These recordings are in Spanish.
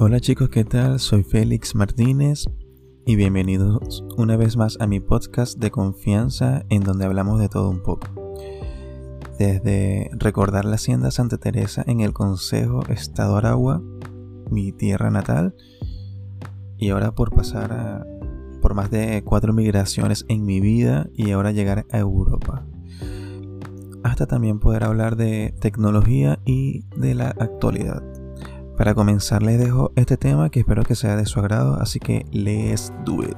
Hola chicos, ¿qué tal? Soy Félix Martínez y bienvenidos una vez más a mi podcast de confianza en donde hablamos de todo un poco. Desde recordar la hacienda Santa Teresa en el Consejo Estado Aragua, mi tierra natal, y ahora por pasar por más de cuatro migraciones en mi vida y ahora llegar a Europa. Hasta también poder hablar de tecnología y de la actualidad. Para comenzar les dejo este tema que espero que sea de su agrado, así que let's do it.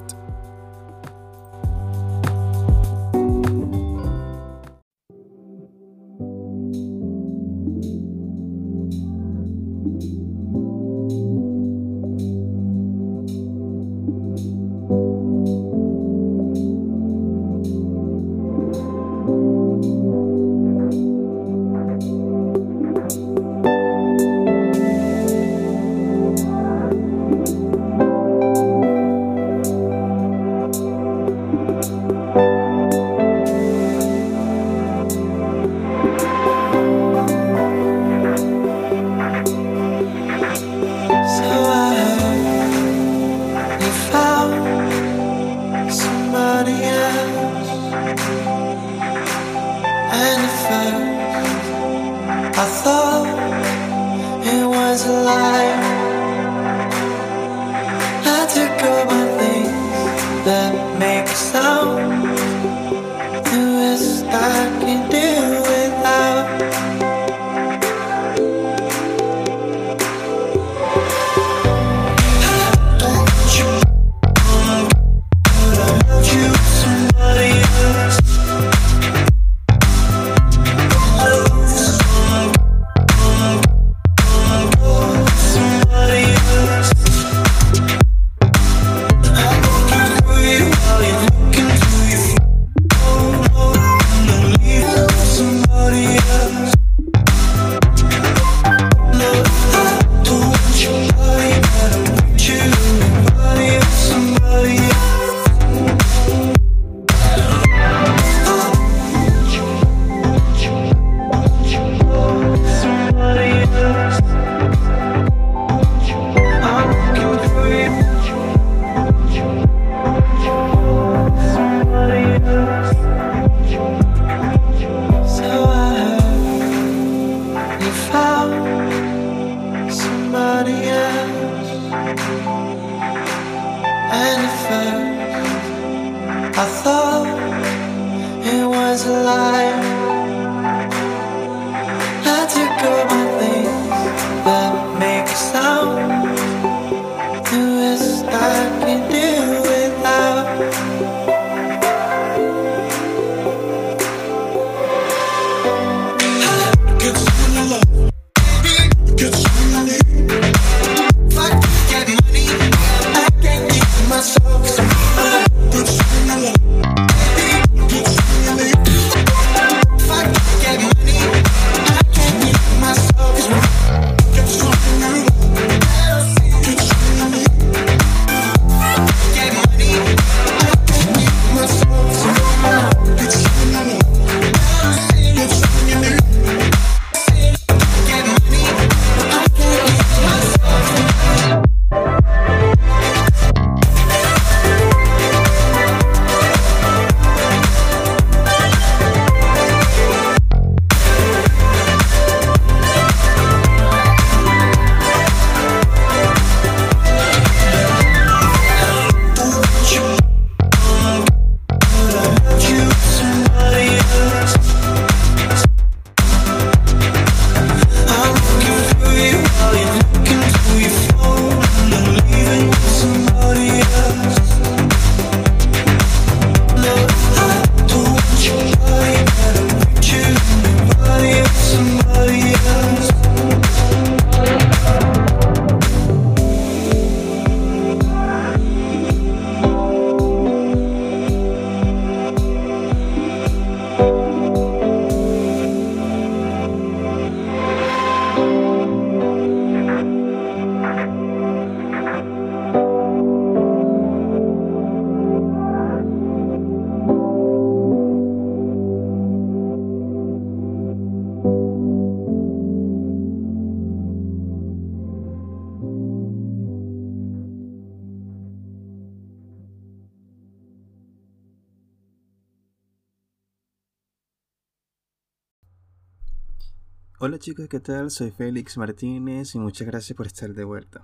Hola chicos, ¿qué tal? Soy Félix Martínez y muchas gracias por estar de vuelta.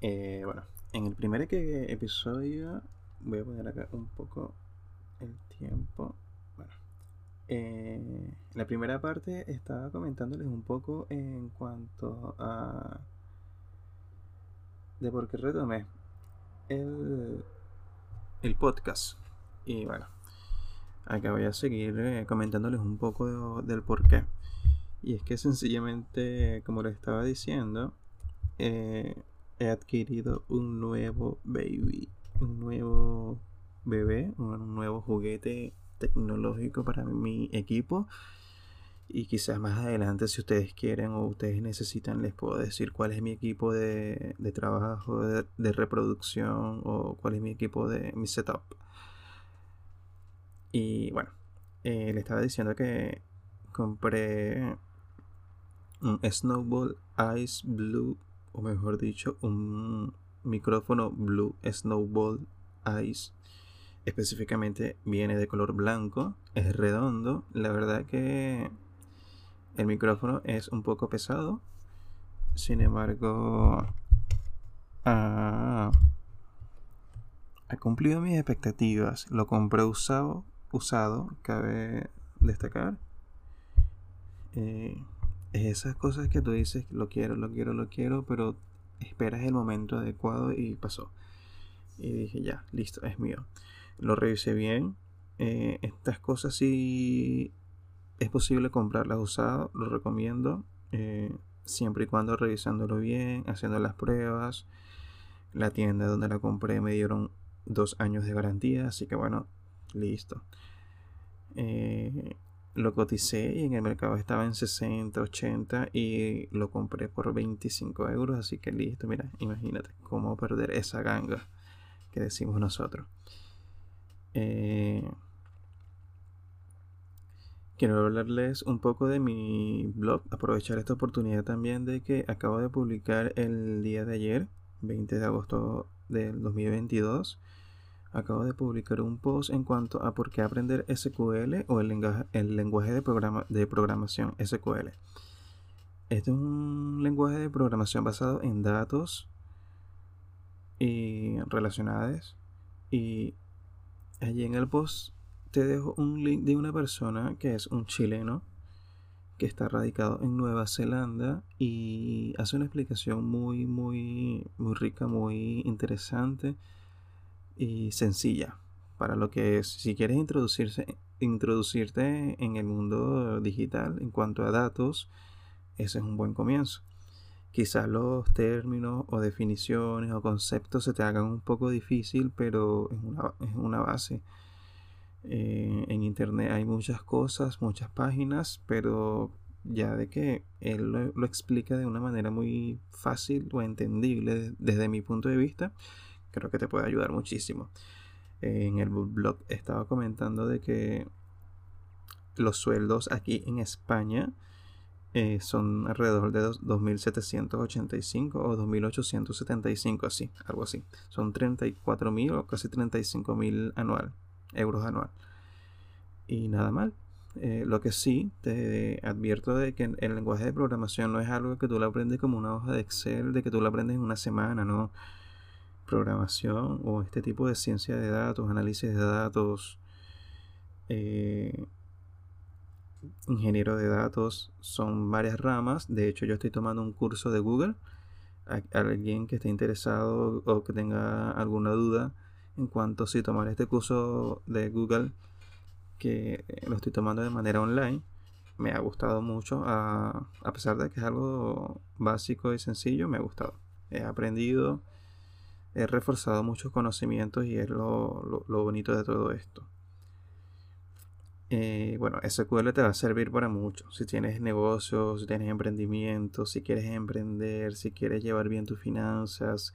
Eh, bueno, en el primer episodio voy a poner acá un poco el tiempo. Bueno, eh, en la primera parte estaba comentándoles un poco en cuanto a de por qué retomé el, el podcast. Y bueno, acá voy a seguir eh, comentándoles un poco del por qué. Y es que sencillamente, como les estaba diciendo, eh, he adquirido un nuevo baby, un nuevo bebé, un nuevo juguete tecnológico para mi equipo. Y quizás más adelante, si ustedes quieren o ustedes necesitan, les puedo decir cuál es mi equipo de, trabajo, de, reproducción o cuál es mi equipo de mi setup. Y bueno, eh, le estaba diciendo que compré un Snowball Ice Blue, o mejor dicho, un micrófono Blue Snowball Ice. Específicamente viene de color blanco, es redondo. La verdad que el micrófono es un poco pesado. Sin embargo, ha, cumplido mis expectativas. Lo compré usado, usado cabe destacar. Eh, esas cosas que tú dices, lo quiero, lo quiero, lo quiero, pero esperas el momento adecuado y pasó. Y dije, ya, listo, es mío. Lo revisé bien. Eh, estas cosas sí es posible comprarlas usadas, lo recomiendo. Eh, siempre y cuando revisándolo bien, haciendo las pruebas. La tienda donde la compré me dieron dos años de garantía, así que bueno, listo. Eh, lo coticé y en el mercado estaba en 60, 80 y lo compré por 25 euros. Así que listo, mira, imagínate cómo perder esa ganga que decimos nosotros. Eh, quiero hablarles un poco de mi blog, aprovechar esta oportunidad también de que acabo de publicar el día de ayer, 20 de agosto del 2022 acabo de publicar un post en cuanto a por qué aprender SQL o el lenguaje, el lenguaje de, programa, de programación SQL. Este es un lenguaje de programación basado en datos y relacionados. Y allí en el post te dejo un link de una persona que es un chileno que está radicado en Nueva Zelanda y hace una explicación muy, muy, muy rica, muy interesante y sencilla para lo que es. Si quieres introducirse, introducirte en el mundo digital en cuanto a datos, ese es un buen comienzo. Quizás los términos o definiciones o conceptos se te hagan un poco difícil, pero es una, es una base. Eh, en internet hay muchas cosas, muchas páginas, pero ya de que él lo, lo explica de una manera muy fácil o entendible desde mi punto de vista, creo que te puede ayudar muchísimo. En el blog estaba comentando de que los sueldos aquí en España eh, son alrededor de 2.785 o 2.875, así, algo así. Son 34.000 o casi 35.000 anual, euros anual. Y nada mal. Eh, lo que sí, te advierto de que el lenguaje de programación no es algo que tú lo aprendes como una hoja de Excel, de que tú lo aprendes en una semana, no programación o este tipo de ciencia de datos, análisis de datos, eh, ingeniero de datos, son varias ramas. De hecho, yo estoy tomando un curso de Google. alguien que esté interesado o que tenga alguna duda en cuanto a si tomar este curso de Google, que lo estoy tomando de manera online, me ha gustado mucho, a, a pesar de que es algo básico y sencillo, me ha gustado. He aprendido he reforzado muchos conocimientos y es lo, bonito de todo esto. Eh, bueno, SQL te va a servir para mucho. Si tienes negocios, si tienes emprendimiento, si quieres emprender, si quieres llevar bien tus finanzas,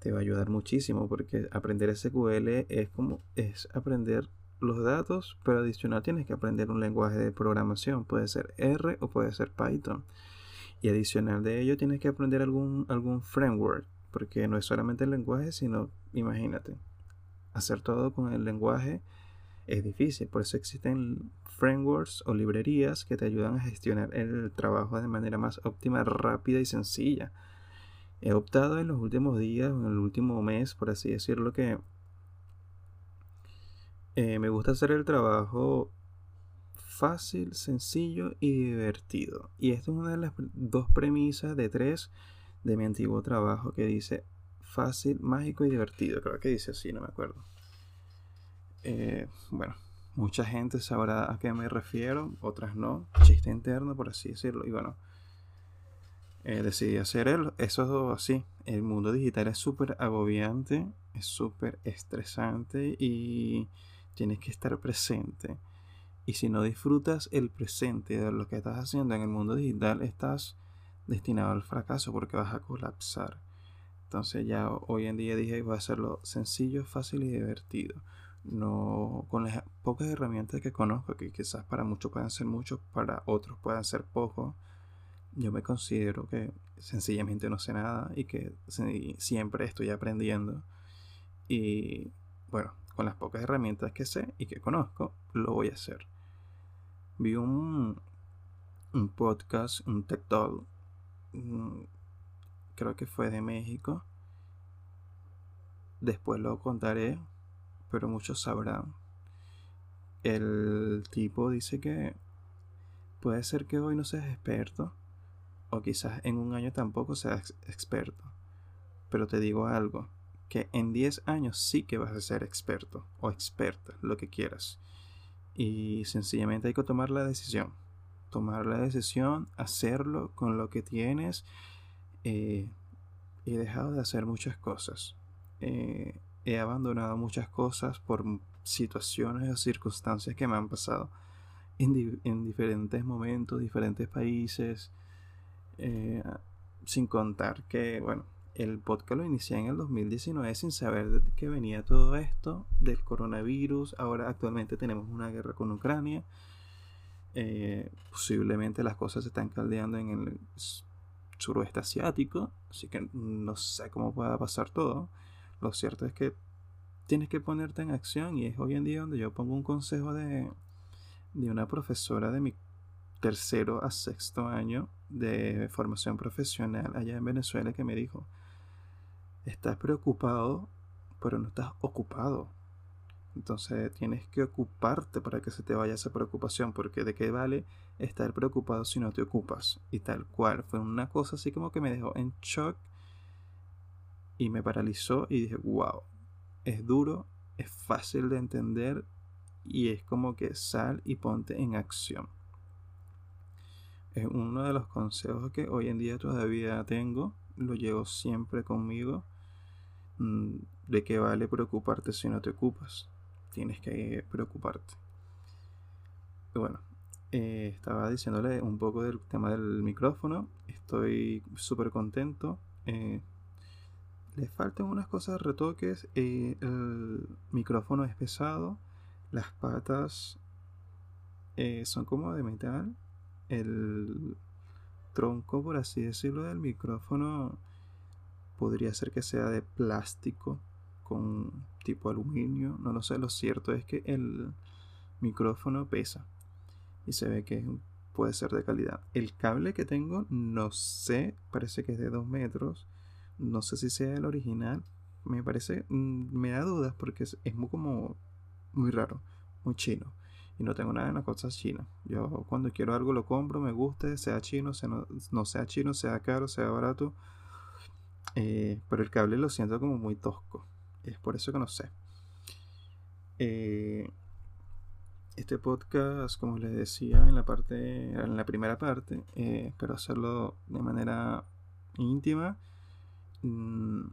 te va a ayudar muchísimo porque aprender SQL es como es aprender los datos, pero adicional tienes que aprender un lenguaje de programación, puede ser R o puede ser Python. Y adicional de ello tienes que aprender algún, algún framework porque no es solamente el lenguaje, sino, imagínate, hacer todo con el lenguaje es difícil. Por eso existen frameworks o librerías que te ayudan a gestionar el trabajo de manera más óptima, rápida y sencilla. He optado en los últimos días, en el último mes, por así decirlo, que eh, me gusta hacer el trabajo fácil, sencillo y divertido. Y esta es una de las dos premisas de tres de mi antiguo trabajo que dice fácil, mágico y divertido. Creo que dice así, no me acuerdo. Eh, bueno, mucha gente sabrá a qué me refiero, otras no. Chiste interno, por así decirlo. Y bueno, eh, decidí hacer eso así. El mundo digital es súper agobiante, es súper estresante y tienes que estar presente. Y si no disfrutas el presente de lo que estás haciendo en el mundo digital, estás destinado al fracaso porque vas a colapsar. Entonces ya hoy en día dije voy a hacerlo sencillo, fácil y divertido. No con las pocas herramientas que conozco, que quizás para muchos puedan ser muchos, para otros puedan ser pocos. Yo me considero que sencillamente no sé nada y que siempre estoy aprendiendo. Y bueno, con las pocas herramientas que sé y que conozco, lo voy a hacer. Vi un, un podcast, un TED Talk, creo que fue de México. Después lo contaré, pero muchos sabrán. El tipo dice que puede ser que hoy no seas experto, o quizás en un año tampoco seas experto. Pero te digo algo, que en 10 años sí que vas a ser experto o experta, lo que quieras. Y sencillamente hay que tomar la decisión. Tomar la decisión, hacerlo con lo que tienes. Eh, he dejado de hacer muchas cosas. Eh, he abandonado muchas cosas por situaciones o circunstancias que me han pasado en, en diferentes momentos, diferentes países. Eh, sin contar que, bueno, el podcast lo inicié en el 2019 sin saber de que venía todo esto del coronavirus. Ahora actualmente tenemos una guerra con Ucrania. Eh, posiblemente las cosas se están caldeando en el suroeste asiático. Así que no sé cómo pueda pasar todo. Lo cierto es que tienes que ponerte en acción y es hoy en día donde yo pongo un consejo de, de una profesora de mi tercero a sexto año de formación profesional allá en Venezuela que me dijo, estás preocupado, pero no estás ocupado. Entonces tienes que ocuparte para que se te vaya esa preocupación, porque de qué vale estar preocupado si no te ocupas. Y tal cual, fue una cosa así como que me dejó en shock y me paralizó y dije, wow, es duro, es fácil de entender y es como que sal y ponte en acción. Es uno de los consejos que hoy en día todavía tengo, lo llevo siempre conmigo Mm, ¿De qué vale preocuparte si no te ocupas? Tienes que preocuparte. bueno, eh, estaba diciéndole un poco del tema del micrófono. Estoy súper contento. Eh, le faltan unas cosas, retoques. Eh, el micrófono es pesado. Las patas son como de metal. El tronco, por así decirlo, del micrófono podría ser que sea de plástico con tipo aluminio, no lo sé, lo cierto es que el micrófono pesa y se ve que puede ser de calidad. El cable que tengo, no sé, parece que es de 2 metros, no sé si sea el original, me parece, mm, me da dudas porque es, muy como muy raro, muy chino. Y no tengo nada en las cosas chinas. Yo cuando quiero algo lo compro, me guste, sea chino, sea no sea chino, sea caro, sea barato eh, pero el cable lo siento como muy tosco. Es por eso que no sé. Eh, este podcast, como les decía en la parte, en la primera parte, eh, espero hacerlo de manera íntima. Mm,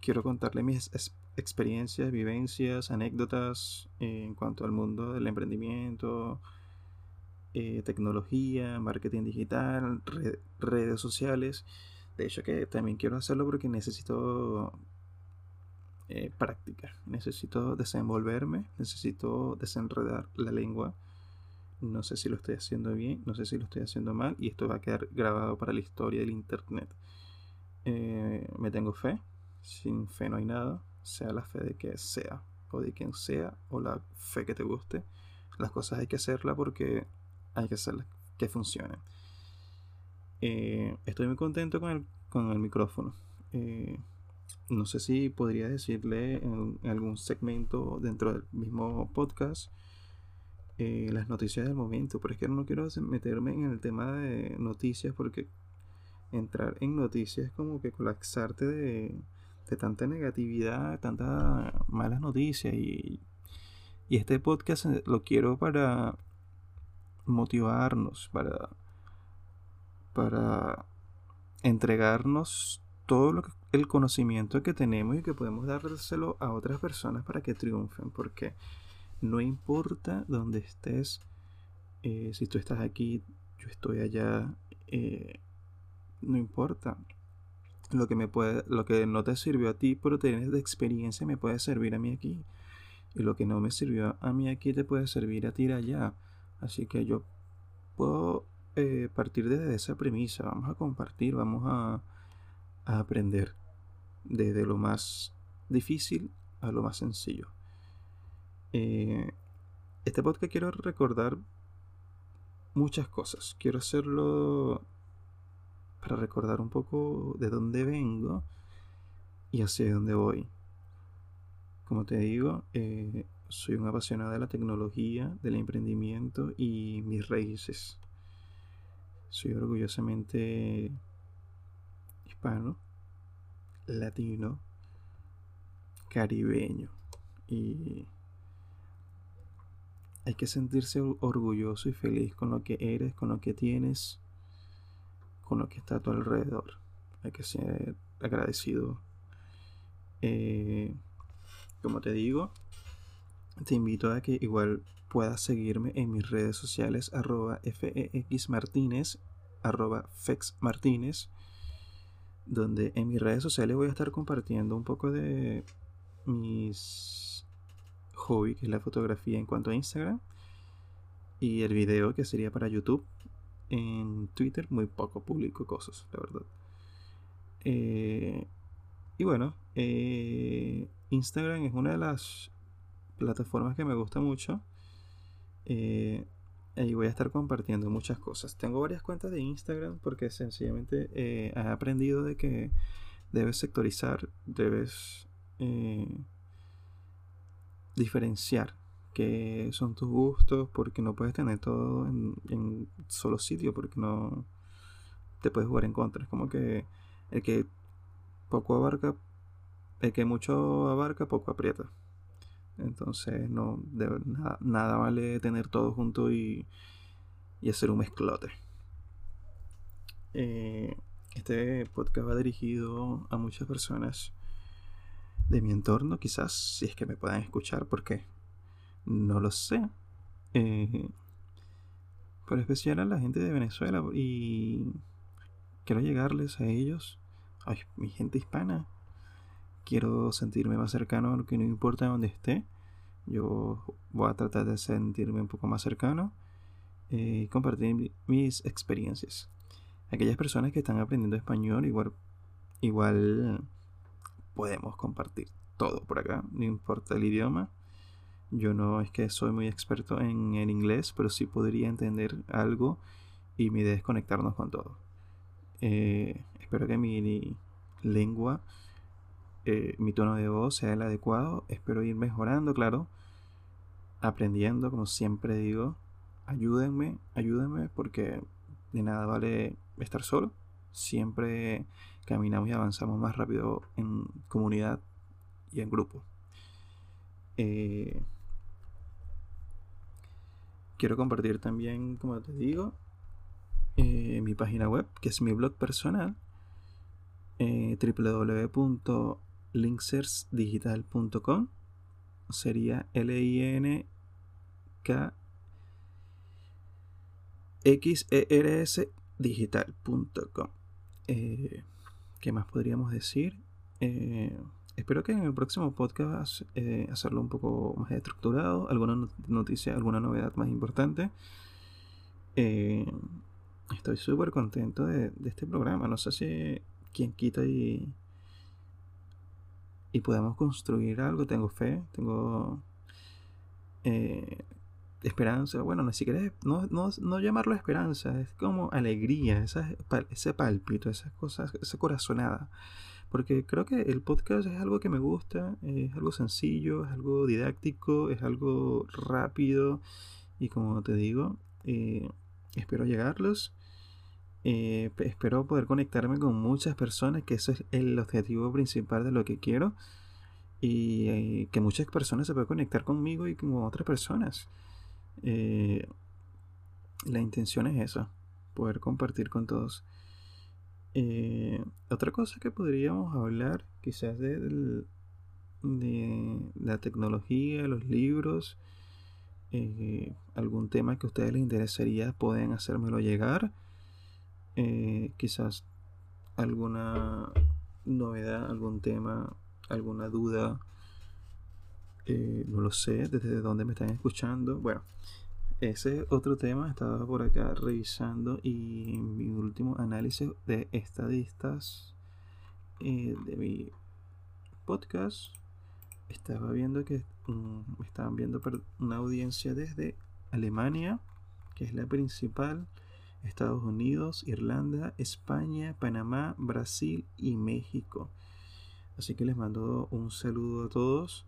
quiero contarle mis experiencias, vivencias, anécdotas en cuanto al mundo del emprendimiento, tecnología, marketing digital, redes sociales. De hecho que también quiero hacerlo porque necesito eh, práctica, necesito desenvolverme, necesito desenredar la lengua. No sé si lo estoy haciendo bien, no sé si lo estoy haciendo mal y esto va a quedar grabado para la historia del internet. Eh, me tengo fe, sin fe no hay nada, sea la fe de que sea. o de quien sea o la fe que te guste. Las cosas hay que hacerlas porque hay que hacerlas que funcionen. Eh, estoy muy contento con el, con el micrófono. No sé si podría decirle en, algún segmento dentro del mismo podcast eh, las noticias del momento, pero es que no quiero meterme en el tema de noticias porque entrar en noticias es como que colapsarte de, de tanta negatividad, tantas malas noticias y, y este podcast lo quiero para motivarnos, para, para entregarnos todo lo que, el conocimiento que tenemos y que podemos dárselo a otras personas para que triunfen, porque no importa dónde estés, eh, si tú estás aquí, yo estoy allá, eh, no importa. Lo que, me puede, lo que no te sirvió a ti, pero tienes de experiencia, me puede servir a mí aquí. Y lo que no me sirvió a mí aquí te puede servir a ti allá. Así que yo puedo eh, partir desde esa premisa. Vamos a compartir, vamos a, aprender desde lo más difícil a lo más sencillo. Eh, este podcast quiero recordar muchas cosas. Quiero hacerlo para recordar un poco de dónde vengo y hacia dónde voy. Como te digo, eh, soy un apasionado de la tecnología, del emprendimiento y mis raíces. Soy orgullosamente hispano, latino, caribeño y hay que sentirse orgulloso y feliz con lo que eres, con lo que tienes, con lo que está a tu alrededor. Hay que ser agradecido. Eh, como te digo, te invito a que igual puedas seguirme en mis redes sociales arroba fexmartinez arroba fexmartinez donde en mis redes sociales voy a estar compartiendo un poco de mis hobbies, que es la fotografía en cuanto a Instagram y el video que sería para YouTube en Twitter muy poco publico cosas la verdad eh, y bueno eh, Instagram es una de las plataformas que me gusta mucho. Eh, ahí voy a estar compartiendo muchas cosas. Tengo varias cuentas de Instagram porque sencillamente eh, he aprendido de que debes sectorizar, debes eh, diferenciar qué son tus gustos porque no puedes tener todo en, en solo sitio porque no te puedes jugar en contra. Es como que el que poco abarca, el que mucho abarca, poco aprieta. Entonces, no, nada, vale tener todo junto y, y hacer un mezclote. Eh, este podcast va dirigido a muchas personas de mi entorno, quizás, si es que me puedan escuchar, porque no lo sé. Eh, pero especial a la gente de Venezuela y quiero llegarles a ellos, a mi gente hispana, quiero sentirme más cercano, que no importa dónde esté. Yo voy a tratar de sentirme un poco más cercano eh, y compartir mis experiencias. Aquellas personas que están aprendiendo español, igual, igual podemos compartir todo por acá, no importa el idioma. Yo no es que soy muy experto en el inglés, pero sí podría entender algo y mi idea es conectarnos con todo. Eh, espero que mi lengua eh, mi tono de voz sea el adecuado. Espero ir mejorando, claro. Aprendiendo, como siempre digo. Ayúdenme, ayúdenme, porque de nada vale estar solo. Siempre caminamos y avanzamos más rápido en comunidad y en grupo. Eh, quiero compartir también, como te digo, eh, mi página web, que es mi blog personal, eh, linksersdigital.com sería L I N K X E R S digital.com. Eh, ¿Qué más podríamos decir? Eh, espero que en el próximo podcast eh, hacerlo un poco más estructurado, alguna noticia, alguna novedad más importante. estoy súper contento de, de, este programa. No sé si quien quita y y podemos construir algo. Tengo fe, tengo eh, esperanza. Bueno, ni siquiera no, no, no, llamarlo esperanza, es como alegría, esa, ese pálpito, esas cosas, esa corazonada. Porque creo que el podcast es algo que me gusta, es algo sencillo, es algo didáctico, es algo rápido. Y como te digo, eh, espero llegarlos. Eh, espero poder conectarme con muchas personas, que ese es el objetivo principal de lo que quiero. Y eh, que muchas personas se puedan conectar conmigo y con otras personas. la intención es esa, poder compartir con todos. otra cosa que podríamos hablar, quizás de, de la tecnología, los libros, eh, algún tema que a ustedes les interesaría, pueden hacérmelo llegar. Eh, quizás alguna novedad, algún tema, alguna duda. Eh, no lo sé, desde dónde me están escuchando. Bueno, ese otro tema estaba por acá revisando y en mi último análisis de estadistas de mi podcast estaba viendo que mm, estaban viendo una audiencia desde Alemania, que es la principal, Estados Unidos, Irlanda, España, Panamá, Brasil y México. Así que les mando un saludo a todos.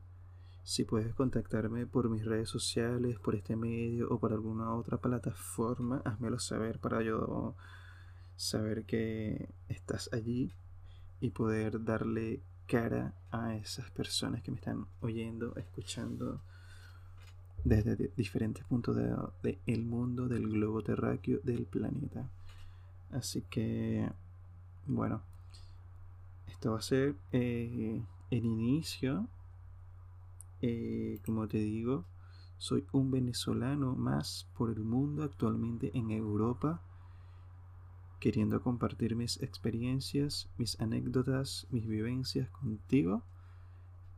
Si puedes contactarme por mis redes sociales, por este medio o por alguna otra plataforma, házmelo saber para yo saber que estás allí y poder darle cara a esas personas que me están oyendo, escuchando desde diferentes puntos del de, el mundo, del globo terráqueo, del planeta. Así que, bueno, esto va a ser eh, el inicio. Eh, como te digo, soy un venezolano más por el mundo actualmente en Europa queriendo compartir mis experiencias, mis anécdotas, mis vivencias contigo.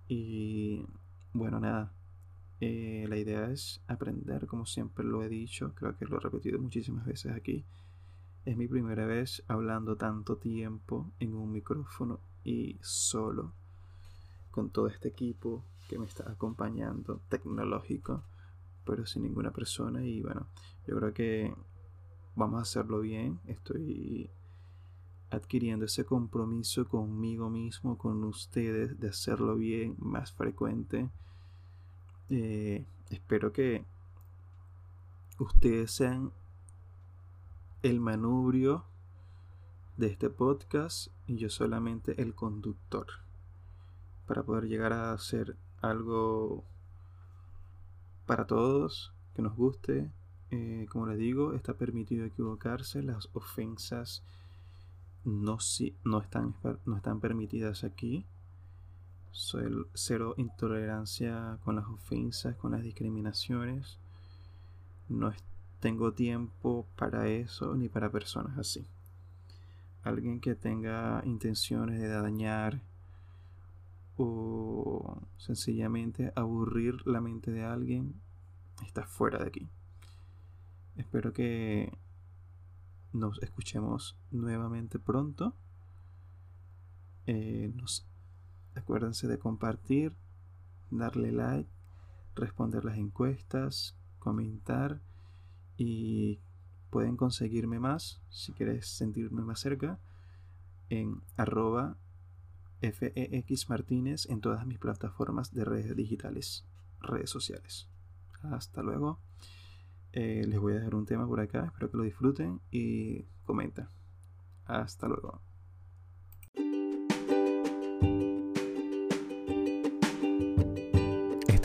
Y bueno, nada, eh, la idea es aprender, como siempre lo he dicho, creo que lo he repetido muchísimas veces aquí. Es mi primera vez hablando tanto tiempo en un micrófono y solo, con todo este equipo que me está acompañando, tecnológico, pero sin ninguna persona. Y bueno, yo creo que vamos a hacerlo bien. Estoy adquiriendo ese compromiso conmigo mismo, con ustedes, de hacerlo bien, más frecuente. Eh, espero que ustedes sean el manubrio de este podcast y yo solamente el conductor para poder llegar a hacer algo para todos que nos guste eh, como les digo, está permitido equivocarse. Las ofensas no, si, no, están, no están permitidas aquí. Cero intolerancia con las ofensas, con las discriminaciones. No tengo tiempo para eso ni para personas así. Alguien que tenga intenciones de dañar o sencillamente aburrir la mente de alguien está fuera de aquí. Espero que nos escuchemos nuevamente pronto. Eh, acuérdense de compartir, darle like, responder las encuestas, comentar y pueden conseguirme más si quieres sentirme más cerca en arroba FEX en todas mis plataformas de redes digitales, redes sociales. Hasta luego. Eh, les voy a dejar un tema por acá, espero que lo disfruten y comenta. Hasta luego.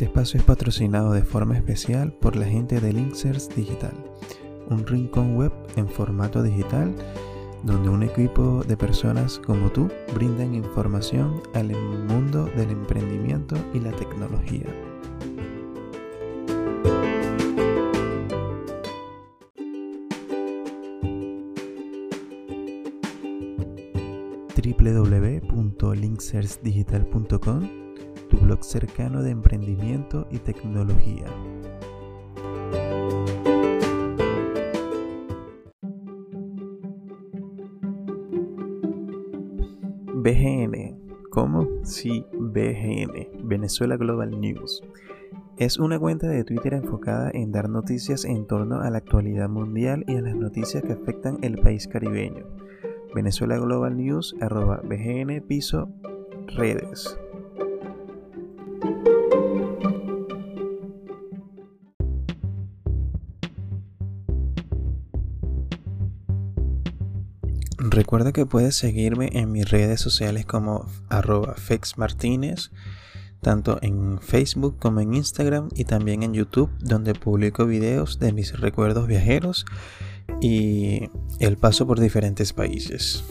Espacio es patrocinado de forma especial por la gente de Linksers Digital, un rincón web en formato digital donde un equipo de personas como tú brindan información al mundo del emprendimiento y la tecnología. www.linksersdigital.com, blog cercano de emprendimiento y tecnología. BGN, ¿Cómo? Sí, BGN, Venezuela Global News. Es una cuenta de Twitter enfocada en dar noticias en torno a la actualidad mundial y a las noticias que afectan el país caribeño. Venezuela Global News, arroba BGN piso redes. Recuerda que puedes seguirme en mis redes sociales como arroba fexmartinez tanto en Facebook como en Instagram y también en YouTube, donde publico videos de mis recuerdos viajeros y el paso por diferentes países.